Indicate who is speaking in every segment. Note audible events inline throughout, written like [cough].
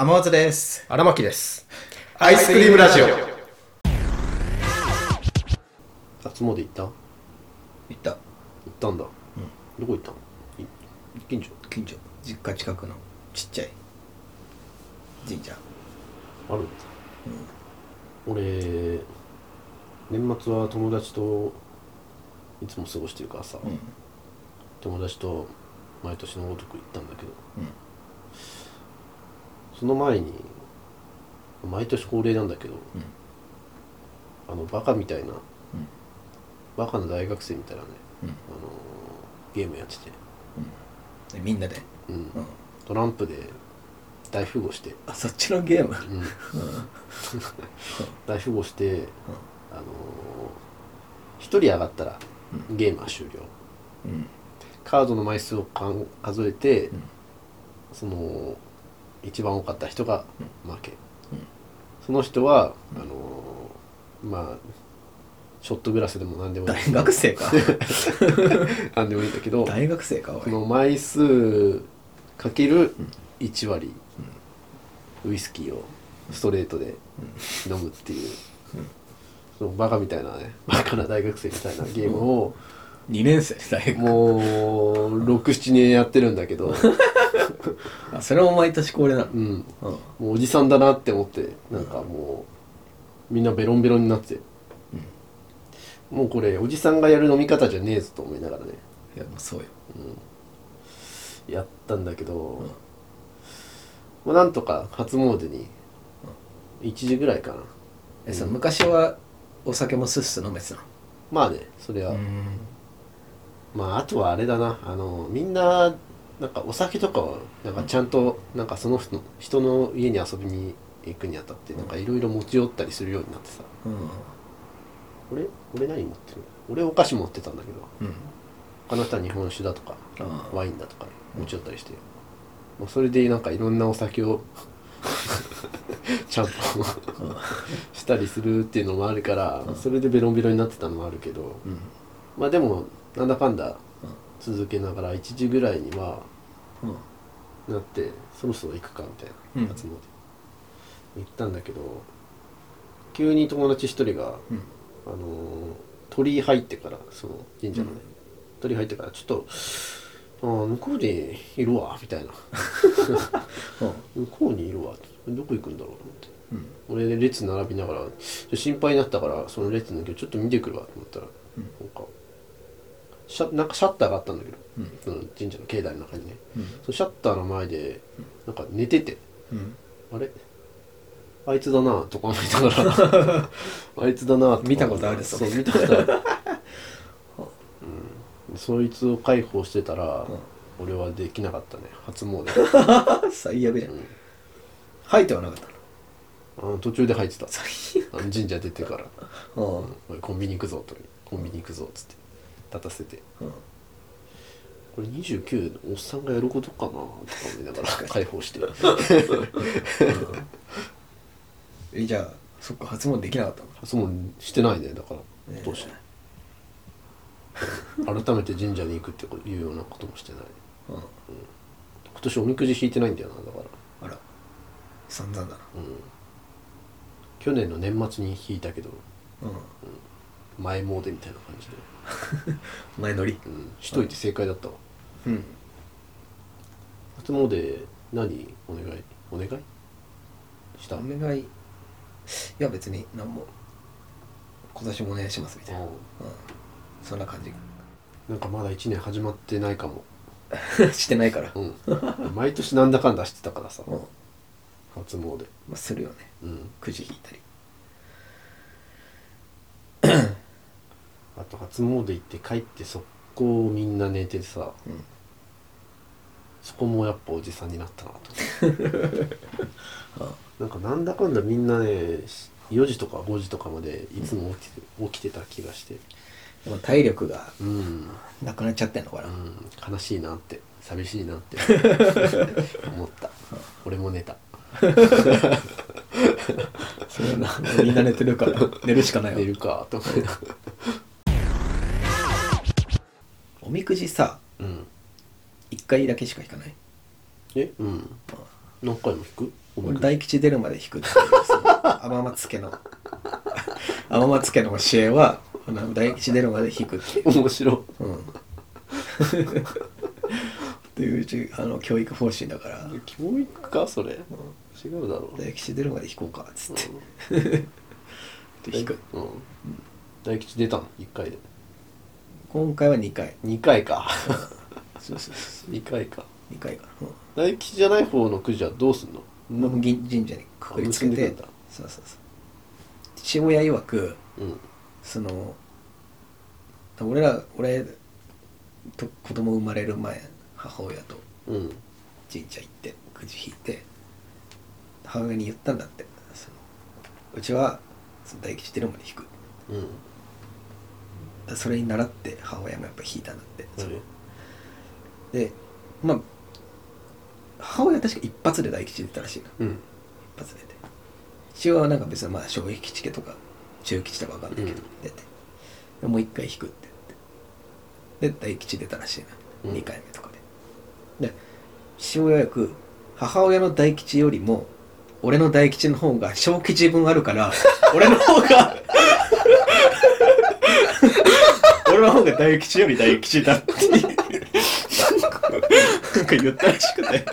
Speaker 1: 天松です。
Speaker 2: 荒牧です
Speaker 1: アイスクリームラジオ。
Speaker 2: 初詣行った？行
Speaker 1: 行った。
Speaker 2: ったんだ、どこ行ったの？い近所？
Speaker 1: 近所。実家近くのちっちゃい神社。
Speaker 2: ある？んだ、俺年末は友達といつも過ごしてるからさ、
Speaker 1: うん。
Speaker 2: 友達と毎年のごとく行ったんだけど
Speaker 1: うん。
Speaker 2: その前に毎年恒例なんだけど、あのバカみたいな、バカな大学生みたいなね、
Speaker 1: うん。
Speaker 2: あのゲームやってて、
Speaker 1: でみんなで？
Speaker 2: うん。
Speaker 1: うん。
Speaker 2: トランプで大富豪して、
Speaker 1: あ、そっちのゲーム？
Speaker 2: うん。大富豪して、あの1人上がったらゲームは終了。
Speaker 1: うん。
Speaker 2: カードの枚数をかん数えて、
Speaker 1: ん。
Speaker 2: その一番多かった人が負け、
Speaker 1: うん。
Speaker 2: その人は、あのまあショットグラスでも何でもいい。
Speaker 1: 大学生か。[laughs]
Speaker 2: 何でもいいんだけど
Speaker 1: 大学生か、おい。
Speaker 2: その枚数かける1割、ウイスキーをストレートで飲むっていう、そのバカみたいなねバカな大学生みたいなゲームを、
Speaker 1: 2年生大学。
Speaker 2: もう67年やってるんだけど、[laughs]
Speaker 1: あ、それも毎年恒例なの？
Speaker 2: うん、
Speaker 1: うん。
Speaker 2: もうおじさんだなって思ってなんかもうみんなベロンベロンになってて、もうこれおじさんがやる飲み方じゃねえぞと思いながらね
Speaker 1: いや、もうそうよ。
Speaker 2: やったんだけど、まあ、なんとか初詣に1時ぐらいかな
Speaker 1: え、その昔はお酒もスッス飲めてたの？
Speaker 2: まあねそれは、
Speaker 1: ん。
Speaker 2: まああとはあれだな。あのみんななんかお酒とかはなんかちゃんとなんかその人の人の家に遊びに行くにあたってなんかいろいろ持ち寄ったりするようになってさ。
Speaker 1: うん。
Speaker 2: 俺俺何持ってる？俺お菓子持ってたんだけど。
Speaker 1: うん。
Speaker 2: 他の人は日本酒だとか
Speaker 1: あ
Speaker 2: ワインだとか持ち寄ったりして、まあ、それでなんかいろんなお酒をちゃんとしたりするっていうのもあるから、それでベロンベロンになってたのもあるけど、
Speaker 1: うん。
Speaker 2: まあでもなんだかんだ続けながら1時ぐらいには
Speaker 1: うん。
Speaker 2: なってそろそろ行くかみたいなやつまで。行ったんだけど急に友達一人が、
Speaker 1: うん。
Speaker 2: あのー鳥居入ってからその神社のね、鳥居入ってからちょっとあー向こうにいるわみたいな。[laughs] [laughs] 向こうにいるわ。どこ行くんだろうと思って。
Speaker 1: うん。
Speaker 2: 俺列並びながら心配になったからその列のけどちょっと見てくるわと思ったら、なんかシャなんかシャッターがあったんだけど、その神社の境内の中にね、そのシャッターの前でなんか寝てて、
Speaker 1: うん。
Speaker 2: あれ？あいつだなとか思いながら。[laughs] あいつだなとか
Speaker 1: 見たことある
Speaker 2: そう見たことある、うん、そいつを介抱してたら、俺はできなかったね。初詣。[laughs]
Speaker 1: 最悪じゃん。
Speaker 2: うん。
Speaker 1: 吐いてはなかったの？
Speaker 2: あの途中で入ってた。
Speaker 1: 最
Speaker 2: あの神社出てから。
Speaker 1: うん。
Speaker 2: コンビニ行くぞと。コンビニ行くぞっつって立たせて。
Speaker 1: うん。
Speaker 2: これ29のおっさんがやることかな？とか思いながら解放して。
Speaker 1: え、じゃあ、そっか、初詣できなかったの？
Speaker 2: 初詣してないね。だから
Speaker 1: ね
Speaker 2: どうして？改めて神社に行くっていうようなこともしてない。
Speaker 1: うん。
Speaker 2: 今年おみくじ引いてないんだよなだから。
Speaker 1: あら。散々だな。
Speaker 2: 去年の年末に引いたけど。
Speaker 1: うん。
Speaker 2: 前詣みたいな感じで、[laughs]
Speaker 1: 前乗り？
Speaker 2: うん、しといて正解だったわ
Speaker 1: うん。
Speaker 2: 初詣何？お願い？お願い？した？
Speaker 1: お願い。いや、別に、なんも。今年もお願いしますみたいな。うん。そんな感じ。
Speaker 2: なんかまだ1年始まってないかも [laughs]
Speaker 1: してないから。
Speaker 2: うん毎年なんだかんだしてたからさ
Speaker 1: うん。ま
Speaker 2: 初詣
Speaker 1: あ、するよね。
Speaker 2: うん
Speaker 1: くじ引いたり。
Speaker 2: あと初詣行って帰って速攻みんな寝てさ
Speaker 1: うん。
Speaker 2: そこもやっぱおじさんになったなと。[laughs] なんかなんだかんだみんなね4時とか5時とかまでいつも起きて起きてた気がして。
Speaker 1: でも体力が
Speaker 2: うん、
Speaker 1: なくなっちゃってんのかな。
Speaker 2: うん、悲しいなって寂しいなって [laughs] 思った。俺も寝た。[laughs]
Speaker 1: それはな、みんな寝てるから、寝るしかないわ。
Speaker 2: 寝るかと思いな
Speaker 1: おみくじさ、
Speaker 2: うん。
Speaker 1: 一回だけしか引かない？
Speaker 2: え？うん。何回も引く？お前
Speaker 1: 大吉出るまで引くっていうそ [laughs] の。天松家の天松家の教えはあの大吉出るまで引くって。いう、
Speaker 2: 面白い。
Speaker 1: うん、っていううちあの教育方針だから。
Speaker 2: 教育か？それ、違うだろう。
Speaker 1: 大吉出るまで引こうかっつって、で引く。
Speaker 2: うん。大吉出たの？1回で
Speaker 1: 今回は2回。
Speaker 2: 2回か。
Speaker 1: そうそうそう
Speaker 2: 2回か。
Speaker 1: 2回か。な、うん。
Speaker 2: 大吉じゃない方のくじはどうすんの？
Speaker 1: もう銀神社にくくりつけて。
Speaker 2: あ
Speaker 1: そうそうそう。父親曰く
Speaker 2: うん。
Speaker 1: その俺ら俺と子供生まれる前母親と
Speaker 2: うん。
Speaker 1: 神社行ってくじ引いて母親に言ったんだって。そのうちはその大吉出るまで引く。
Speaker 2: うん
Speaker 1: それに習って母親もやっぱ引いたんだって、それ
Speaker 2: れ
Speaker 1: でまあ母親は確か一発で大吉出たらしいな
Speaker 2: うん。
Speaker 1: 一発出て父親はなんか別にまあ小吉家とか中吉とかわかんないけど、
Speaker 2: うん。
Speaker 1: 出て。でもう一回引くって言って。で大吉出たらしいな、
Speaker 2: うん。
Speaker 1: 2回目とかで。で父親役母親の大吉よりも俺の大吉の方が小吉分あるから [laughs] 俺の方が俺の方が大吉より大吉だって。なんか言ったらしくて。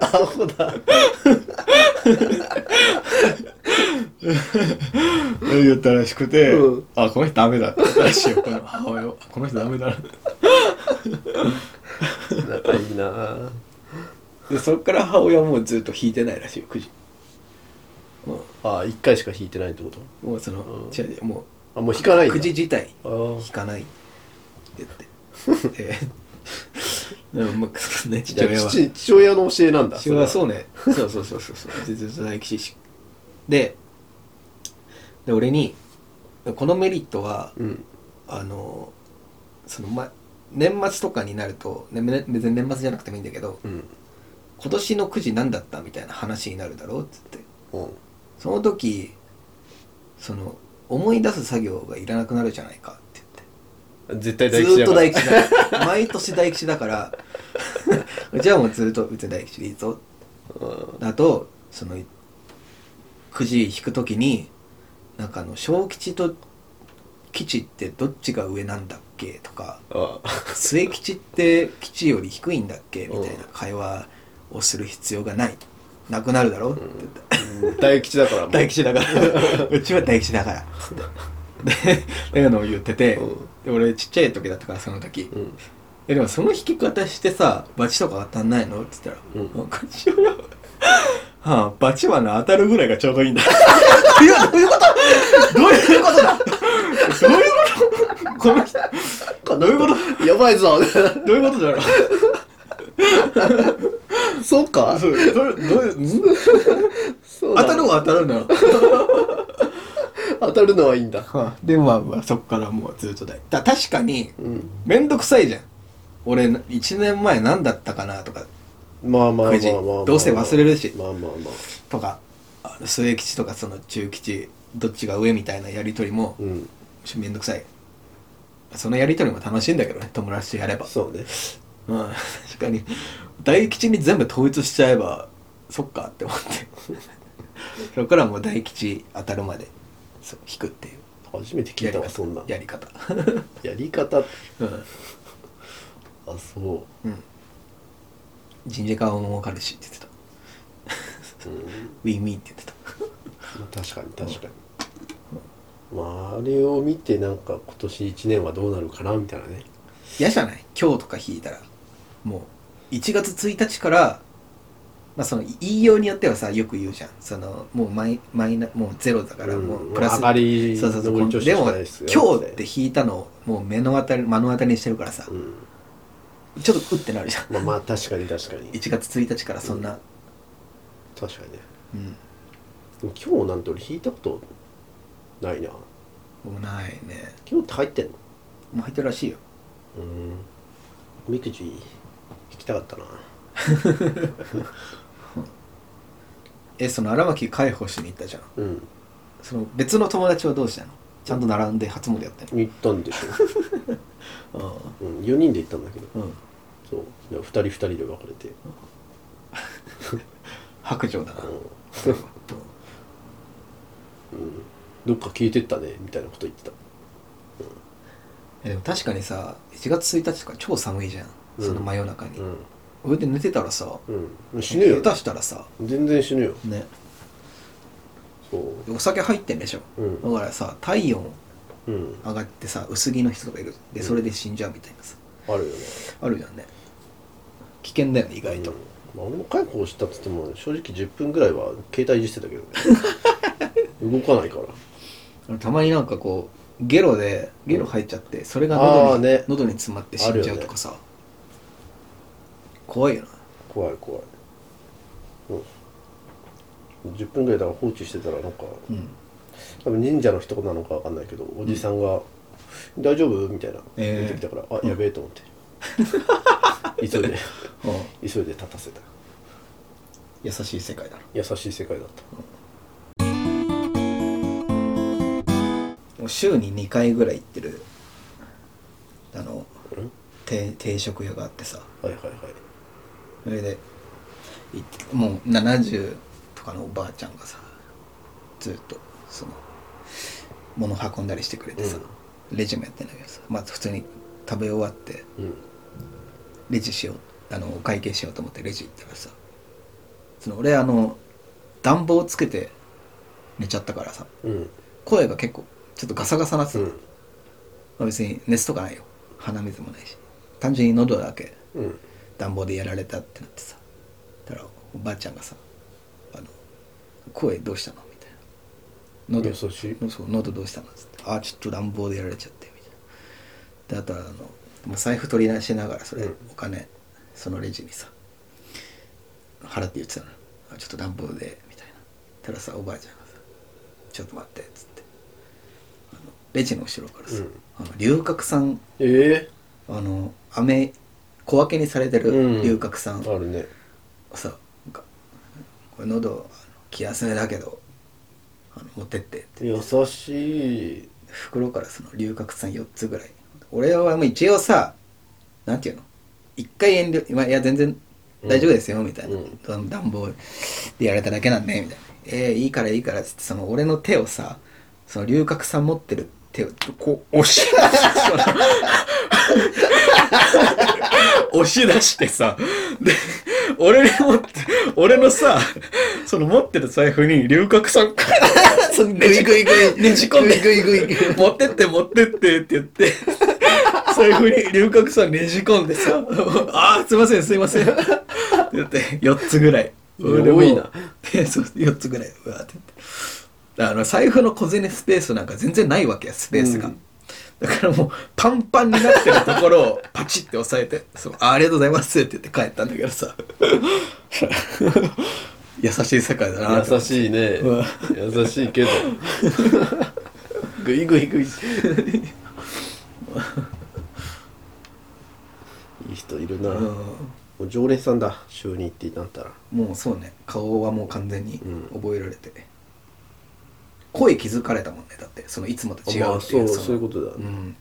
Speaker 1: アホだ言ったらしくて、
Speaker 2: うん。
Speaker 1: あこの人ダメだって言ったらしいよこの母親。はこの人ダメだな
Speaker 2: 仲いいな
Speaker 1: でそっから母親はもうずっと弾いてないらしいよくじも
Speaker 2: ああ1回しか引いてないってこと
Speaker 1: うもうその、
Speaker 2: うん
Speaker 1: 違う違うも
Speaker 2: あもう引かないうんだ。
Speaker 1: くじ自体
Speaker 2: ああ
Speaker 1: 弾かない。って言って。で [laughs] でもまあね父
Speaker 2: じゃあ
Speaker 1: 親は。
Speaker 2: 父父親の教えなんだ
Speaker 1: 父親はそう
Speaker 2: ね。
Speaker 1: ねそうそうそうそうそう。全然大吉しでで俺にこのメリットは
Speaker 2: うん。
Speaker 1: あのそのま年末とかになると、ね、め別に年末じゃなくてもいいんだけど
Speaker 2: うん。
Speaker 1: 今年のくじ何だったみたいな話になるだろうっつって。
Speaker 2: うん。
Speaker 1: その時その思い出す作業がいらなくなるじゃないかって
Speaker 2: 絶対
Speaker 1: 言って。ずーっと
Speaker 2: 大吉だから。
Speaker 1: 大吉だ毎年大吉だから。うちはもうずっと別に大吉でいいぞ。
Speaker 2: うん。
Speaker 1: あとそのくじ引くときになんかあの小吉と吉ってどっちが上なんだっけとか
Speaker 2: あ。
Speaker 1: 末吉って吉より低いんだっけみたいな会話をする必要がないなくなるだろって言った、
Speaker 2: うん大吉だから
Speaker 1: 大吉だから。[laughs] うちは大吉だから。つ [laughs] って。でっていうのを言ってて、
Speaker 2: うん。
Speaker 1: で俺ちっちゃい時だったからその時、
Speaker 2: うん。
Speaker 1: えでもその引き方してさバチとか当たんないの？って言ったら「
Speaker 2: うん。
Speaker 1: あこっちは。[laughs] はあバチはな当たるぐらいがちょうどいいんだ」いやどういうこと？どういうことだ？どういうこと？この人。どういうこと？
Speaker 2: やばいぞ。
Speaker 1: どういうことだろう？
Speaker 2: そうか。
Speaker 1: そうどうどういうん
Speaker 2: そうだ
Speaker 1: 当たるは当たるんだろう
Speaker 2: 当たるのはいいんだ。
Speaker 1: はあでまあまあそっからもうずっとだだ確かに
Speaker 2: うん。
Speaker 1: めんどくさいじゃん。俺1年前何だったかなとか。
Speaker 2: まあまあまあまあ
Speaker 1: くじ
Speaker 2: まあ。まあ
Speaker 1: どうせ忘れるし。
Speaker 2: まあまあま
Speaker 1: とかあの末吉とかその中吉どっちが上みたいなやり取りも
Speaker 2: あうん。
Speaker 1: めんどくさい。そのやり取りも楽しいんだけどね友達とやれば。
Speaker 2: そうね
Speaker 1: うん。[laughs] 確かに。大吉に全部統一しちゃえばそっかって思って。[laughs] そこからもう大吉当たるまでそう引くっていう。
Speaker 2: 初めて聞いたわそんな。
Speaker 1: やり方。[laughs]
Speaker 2: やり方。
Speaker 1: うん。
Speaker 2: あそう。
Speaker 1: うん。神社側も儲かるしって言ってた。
Speaker 2: うん。
Speaker 1: ウィンウィンって言ってた。
Speaker 2: まあ確かに確かに。まああれを見てなんか今年1年はどうなるかなみたいなね。
Speaker 1: 嫌じゃない？今日とか引いたらもう1月1日からまあその言いようによってはさよく言うじゃん。そのもうマイマイナもうゼロだからもうプラス、うそうそうでも
Speaker 2: しかないですよ
Speaker 1: 今日って引いたのをもう目の当たり目の当たりにしてるからさ。
Speaker 2: うん。
Speaker 1: ちょっとうってなるじゃん。
Speaker 2: まあまあ確かに確かに。
Speaker 1: 1月1日からそんな。
Speaker 2: 確かにね。
Speaker 1: うん、
Speaker 2: 今日なんて俺引いたことないな。
Speaker 1: もうないね。
Speaker 2: 今日って入ってんの？
Speaker 1: もう入ってるらしいよ。
Speaker 2: うん。みくじ引きたかったな。[laughs]
Speaker 1: えその荒牧解放しに行ったじゃん。
Speaker 2: うん。
Speaker 1: その別の友達はどうしたの？ちゃんと並んで初詣やった
Speaker 2: 行ったんでしょ、[laughs]
Speaker 1: の
Speaker 2: うん、4人で行ったんだけど。
Speaker 1: うん。うん
Speaker 2: そう。で2人2人で分かれて。[laughs]
Speaker 1: 白状だな、
Speaker 2: どっか消えてったねみたいなこと言ってた。
Speaker 1: えでも確かにさ1月1日とか超寒いじゃん、
Speaker 2: うん
Speaker 1: その真夜中に、
Speaker 2: うん。
Speaker 1: 上で寝てたらさ
Speaker 2: うん。死ぬよ。
Speaker 1: 下手したらさ。
Speaker 2: 全然死ぬよ。
Speaker 1: ね。
Speaker 2: そう。
Speaker 1: お酒入ってんでしょ、
Speaker 2: うん。
Speaker 1: だからさ体温
Speaker 2: うん。
Speaker 1: 上がってさ薄着の人とかいる。でそれで死んじゃうみたいなさ、
Speaker 2: あるよね。
Speaker 1: あるじゃんね。危険だよね意外と、
Speaker 2: まあ、俺も介抱したっつっても正直10分ぐらいは携帯いじってたけどね。[laughs] 動かないから。
Speaker 1: たまになんかこうゲロでゲロ入っちゃってそれが
Speaker 2: あ
Speaker 1: 喉に,、喉に詰まって死んじゃうとかさ、怖いよな。
Speaker 2: 怖い怖い。うん。10分ぐらいだから放置してたらなんか
Speaker 1: うん。
Speaker 2: 多分忍者の人なのかわかんないけどおじさんが「大丈夫?」みたいな
Speaker 1: えー。
Speaker 2: 出てきたから、あやべえと思って。[laughs] 急いで急いで立たせた。
Speaker 1: 優しい世界だな。
Speaker 2: 優しい世界だった。
Speaker 1: もう週に2回ぐらい行ってるあの定食屋があってさ。
Speaker 2: はいはいはい
Speaker 1: それでもう70とかのおばあちゃんがさずっとその物運んだりしてくれてさ、レジもやってんだけどさまず普通に食べ終わって
Speaker 2: うん。
Speaker 1: レジしようあのお会計しようと思ってレジ行ったらさその俺あの暖房つけて寝ちゃったからさ
Speaker 2: うん。
Speaker 1: 声が結構ちょっとガサガサなってた。まあ別に熱とかないよ。鼻水もないし。単純に喉だけ。
Speaker 2: うん
Speaker 1: 暖房でやられたってなってさ。だからおばあちゃんがさ「あの声どうしたの?」みたいな。喉
Speaker 2: 優しい。
Speaker 1: そう喉どうしたの?」っつって「ああちょっと暖房でやられちゃって」みたいな。であとはあのまあ財布取り出しながらそれ、
Speaker 2: うん。
Speaker 1: お金そのレジにさ払って言ってたのあちょっと暖房でみたいな。たらさおばあちゃんがさ「ちょっと待って」っつって。レジの後ろからさ、
Speaker 2: うん。
Speaker 1: あの龍角散
Speaker 2: え
Speaker 1: あの飴小分けにされてる
Speaker 2: うん。
Speaker 1: 龍角散
Speaker 2: えあるね。
Speaker 1: さこれ喉気休めだけどあの持ってって。って
Speaker 2: 優しい。
Speaker 1: 袋からその龍角散4つぐらい。俺はもう一応さなんていうの？一回遠慮今いや全然大丈夫ですよ、みたいな、
Speaker 2: うん。
Speaker 1: 暖房でやられただけなんでみたいな。えー、いいからいいからっつってその俺の手をさその龍角散持ってる手をこう押しその [laughs] 押し出してさで俺に持って俺のさその持ってる財布に龍角散
Speaker 2: グイグイグイ
Speaker 1: ねじ込んで
Speaker 2: グイグイグイ
Speaker 1: 持ってって持ってってって言って財布に龍角散ねじ込んでさ「ああすいませんすいません」って言って4つぐらい。
Speaker 2: 多いな。[laughs]
Speaker 1: でそう4つぐらい。うわーって言って。あの財布の小銭スペースなんか全然ないわけやスペースが、
Speaker 2: うん
Speaker 1: だからもうパンパンになってるところをパチって押さえて「そうあありがとうございます」って言って帰ったんだけどさ。[laughs] 優しい世界だなと
Speaker 2: 優しいね。優しいけど。グイグイグイ。いい人いるな、
Speaker 1: うん。
Speaker 2: もう常連さんだ。週に行ってなったら。
Speaker 1: もうそうね。顔はもう完全に
Speaker 2: うん。
Speaker 1: 覚えられて、声気づかれたもんね。だってそのいつもと違う
Speaker 2: まあ
Speaker 1: っていうの
Speaker 2: そうそういうことだね、
Speaker 1: うん。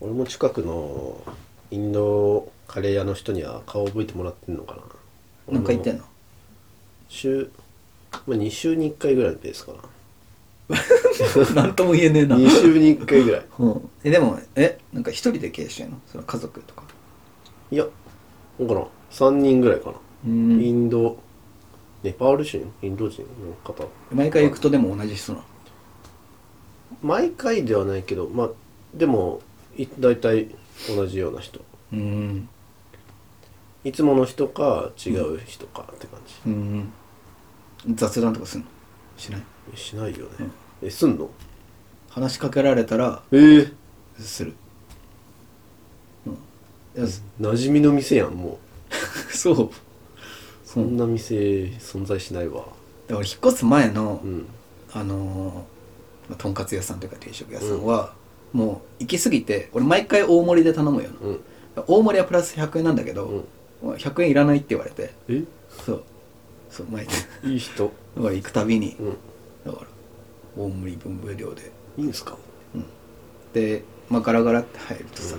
Speaker 2: 俺も近くのインドカレー屋の人には顔覚えてもらってんのかな。の
Speaker 1: なんか言ってんの？
Speaker 2: 週、まあ、2週に1回ぐらいのペースかな。[laughs]
Speaker 1: なんとも言えねえな、
Speaker 2: 2週に1回ぐらい。
Speaker 1: うん、えでもえなんか一人で経営してんの？その家族とか。
Speaker 2: いやなんかな3人ぐらいかな、
Speaker 1: うん。
Speaker 2: インドネパール人？インド人の方？
Speaker 1: 毎回行くとでも同じ人なの？
Speaker 2: 毎回ではないけどまあでもい大体同じような人。
Speaker 1: うん。
Speaker 2: いつもの人か違う人かって感じ、
Speaker 1: うん。雑談とかすんの？しない？
Speaker 2: えしないよね、えすんの？
Speaker 1: 話しかけられたら
Speaker 2: えー、
Speaker 1: する。うん。
Speaker 2: みの店やんも [laughs]
Speaker 1: そう
Speaker 2: うそんな店存在しないわ。
Speaker 1: だから引っ越す前の、
Speaker 2: うん。
Speaker 1: あのとんかつ屋さんというか定食屋さんは、もう行き過ぎて俺毎回大盛りで頼むよ。な、
Speaker 2: うん。
Speaker 1: 大盛りはプラス100円なんだけど、まあ100円いらないって言われて。
Speaker 2: え？
Speaker 1: そう。そう毎回。[laughs]
Speaker 2: いい人。
Speaker 1: だから行くたびに、
Speaker 2: うん。
Speaker 1: だから大盛り分無料で。
Speaker 2: いいんすか？
Speaker 1: で、まあ、ガラガラって入るとさ、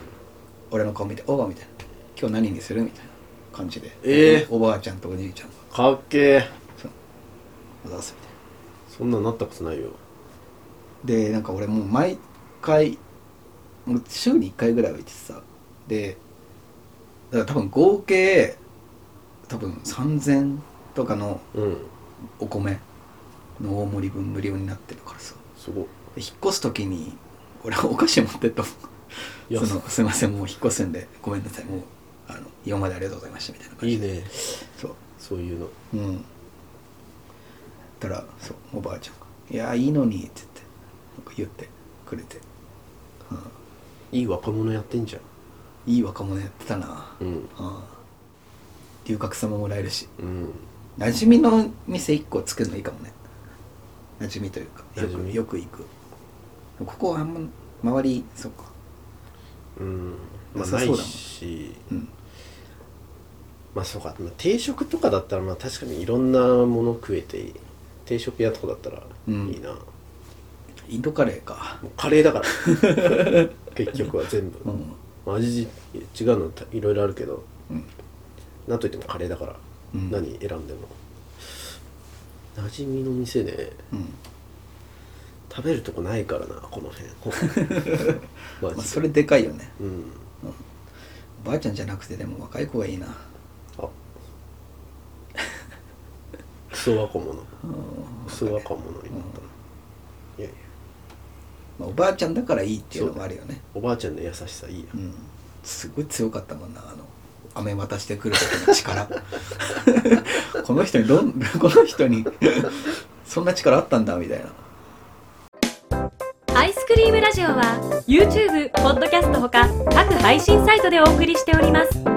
Speaker 1: 俺の顔見て「おう」みたいな「今日何にする?」みたいな感じで。
Speaker 2: ええ
Speaker 1: おばあちゃんとおじいちゃんが
Speaker 2: かっけえ「
Speaker 1: おざす」みたい。
Speaker 2: そんなんなったことないよ。
Speaker 1: なでなんか俺もう毎回もう週に1回ぐらいは行っててさ。でだから多分合計多分3000とかの
Speaker 2: うん。
Speaker 1: お米の大盛り分無料になってるからさ。
Speaker 2: すご
Speaker 1: 引っ越す時に俺お菓子持ってったもんそのすいませんもう引っ越すんでごめんなさいもうあの今までありがとうございましたみたいな感じで。
Speaker 2: いいね。
Speaker 1: そう。
Speaker 2: そういうの。
Speaker 1: うん。たらそうおばあちゃんが「いやいいのに」って言ってなんか言ってくれて、
Speaker 2: いい若者やってんじゃん。
Speaker 1: うん、いい若者やってたな。
Speaker 2: うん。
Speaker 1: うん。龍角散ももらえるし。
Speaker 2: うん。
Speaker 1: 馴染みの店1個作るのいいかもね。馴染みというかよ
Speaker 2: 馴染み。
Speaker 1: くよく行く。ここはあんま周りそうか。
Speaker 2: うん。まあな
Speaker 1: 良さそうだもん。
Speaker 2: いし。
Speaker 1: うん
Speaker 2: まあそうか、まあ、定食とかだったらまあ確かにいろんなもの食えて定食屋とかだったらい
Speaker 1: うん。
Speaker 2: いな、も
Speaker 1: インドカレーか。
Speaker 2: うカレーだから。[laughs] 結局は全部、
Speaker 1: うん。
Speaker 2: まあ味違うのいろいろあるけど。
Speaker 1: うん。
Speaker 2: なんといってもカレーだから、
Speaker 1: うん。
Speaker 2: 何選んでも。馴染みの店ね
Speaker 1: うん。
Speaker 2: 食べるとこないからなこの辺。[laughs]
Speaker 1: まあそれでかいよね。
Speaker 2: うん。
Speaker 1: おばあちゃんじゃなくてでも若い子がいいな
Speaker 2: クソ若者クソ若者になったいやいや。
Speaker 1: まあ、おばあちゃんだからいいっていうのもあるよね。
Speaker 2: おばあちゃんの優しさいいや
Speaker 1: うん。すごい強かったもんな。あの飴渡してくる時の力。[laughs] この人にどんこの人に [laughs] そんな力あったんだみたいな。
Speaker 3: アイスクリームラジオは YouTube、ポッドキャストほか各配信サイトでお送りしております